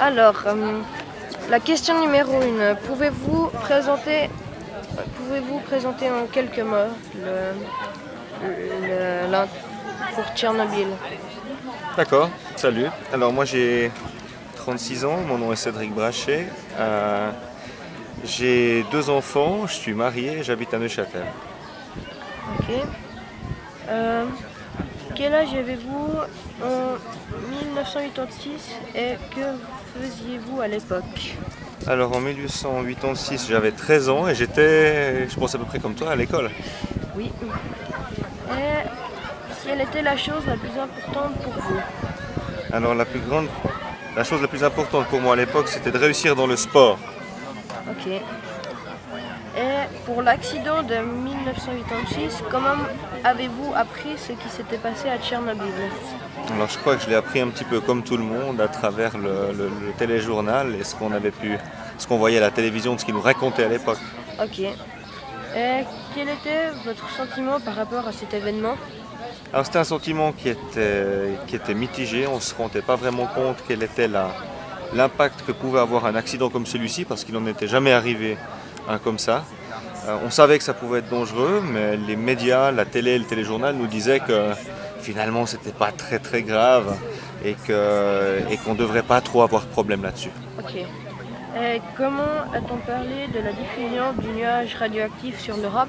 Alors, euh, la question numéro une. Pouvez-vous présenter, pouvez-vous présenter en quelques mots le, le- l'in- pour Tchernobyl? D'accord, salut. Alors moi j'ai 36 ans, mon nom est Cédric Brachet. Euh, j'ai deux enfants, je suis marié et j'habite à Neuchâtel. Ok. Euh, quel âge avez-vous en 1986 et que faisiez-vous à l'époque Alors en 1886 j'avais 13 ans et j'étais, je pense à peu près comme toi, à l'école. Oui. Et quelle était la chose la plus importante pour vous Alors la plus grande, la chose la plus importante pour moi à l'époque c'était de réussir dans le sport. Ok. Et pour l'accident de 1986, comment avez-vous appris ce qui s'était passé à Tchernobyl? Alors je crois que je l'ai appris un petit peu comme tout le monde à travers le, le- le téléjournal et ce qu'on avait pu, ce qu'on voyait à la télévision, de ce qu'ils nous racontaient à l'époque. Ok. Et quel était votre sentiment par rapport à cet événement? Alors c'était un sentiment qui était, qui était mitigé, on ne se rendait pas vraiment compte quel était la- l'impact que pouvait avoir un accident comme celui-ci parce qu'il n'en était jamais arrivé un comme ça. Euh, on savait que ça pouvait être dangereux, mais les médias, la télé, le téléjournal nous disaient que finalement c'était pas très très grave et que- et qu'on ne devrait pas trop avoir de problème là-dessus. Ok. Et comment a-t-on parlé de la diffusion du nuage radioactif sur l'Europe?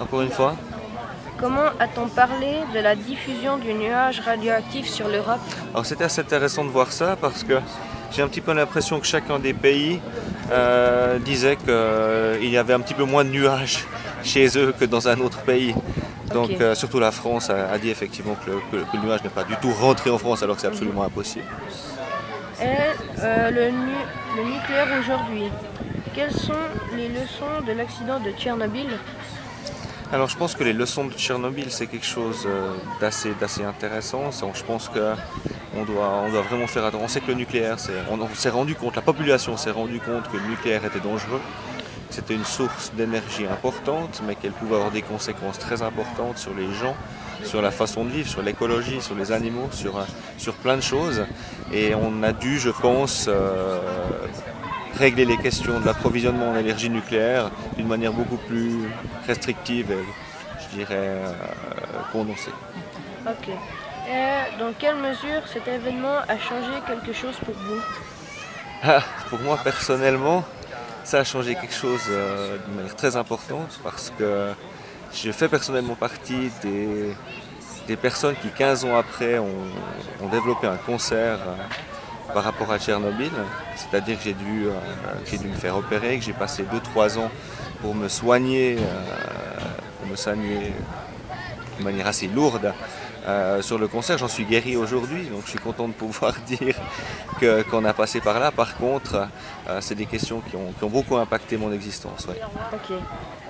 Encore une fois Comment a-t-on parlé de la diffusion du nuage radioactif sur l'Europe? Alors c'était assez intéressant de voir ça parce que j'ai un petit peu l'impression que chacun des pays euh, disait qu'il y avait un petit peu moins de nuages chez eux que dans un autre pays. Donc euh, surtout la France a, a dit effectivement que le, que- que le nuage n'est pas du tout rentré en France alors que c'est absolument impossible. Et euh, le, nu- le nucléaire aujourd'hui Quelles sont les leçons de l'accident de Tchernobyl? Alors je pense que les leçons de Tchernobyl c'est quelque chose euh, d'assez intéressant. Je pense que on doit, vraiment faire attention. On sait que le nucléaire, on, s'est rendu compte, la population s'est rendu compte que le nucléaire était dangereux, que c'était une source d'énergie importante, mais qu'elle pouvait avoir des conséquences très importantes sur les gens, sur la façon de vivre, sur l'écologie, sur les animaux, sur, plein de choses. Et on a dû, je pense, euh, régler les questions de l'approvisionnement en énergie nucléaire d'une manière beaucoup plus restrictive et, je dirais, euh, condensée. Et dans quelle mesure cet événement a changé quelque chose pour vous Ah, pour moi personnellement, ça a changé quelque chose euh, de manière très importante parce que je fais personnellement partie des, des personnes qui 15 ans après ont, ont développé un cancer euh, par rapport à Tchernobyl. C'est-à-dire que j'ai dû, euh, j'ai dû me faire opérer, que j'ai passé 2-3 ans pour me soigner, pour me soigner de manière assez lourde euh, sur le cancer. J'en suis guéri aujourd'hui, donc je suis content de pouvoir dire que- qu'on a passé par là. Par contre, euh, c'est des questions qui ont, qui ont beaucoup impacté mon existence. ouais. Ok.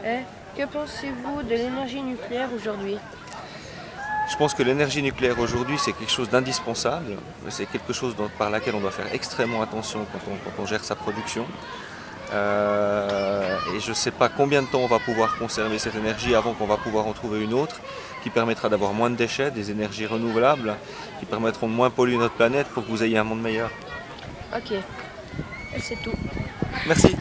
Et que pensez-vous de l'énergie nucléaire aujourd'hui? Je pense que l'énergie nucléaire aujourd'hui, c'est quelque chose d'indispensable. C'est quelque chose par laquelle on doit faire extrêmement attention quand on, quand on gère sa production. Euh, et je ne sais pas combien de temps on va pouvoir conserver cette énergie avant qu'on va pouvoir en trouver une autre qui permettra d'avoir moins de déchets, des énergies renouvelables, qui permettront de moins polluer notre planète pour que vous ayez un monde meilleur. Ok. C'est tout. Merci.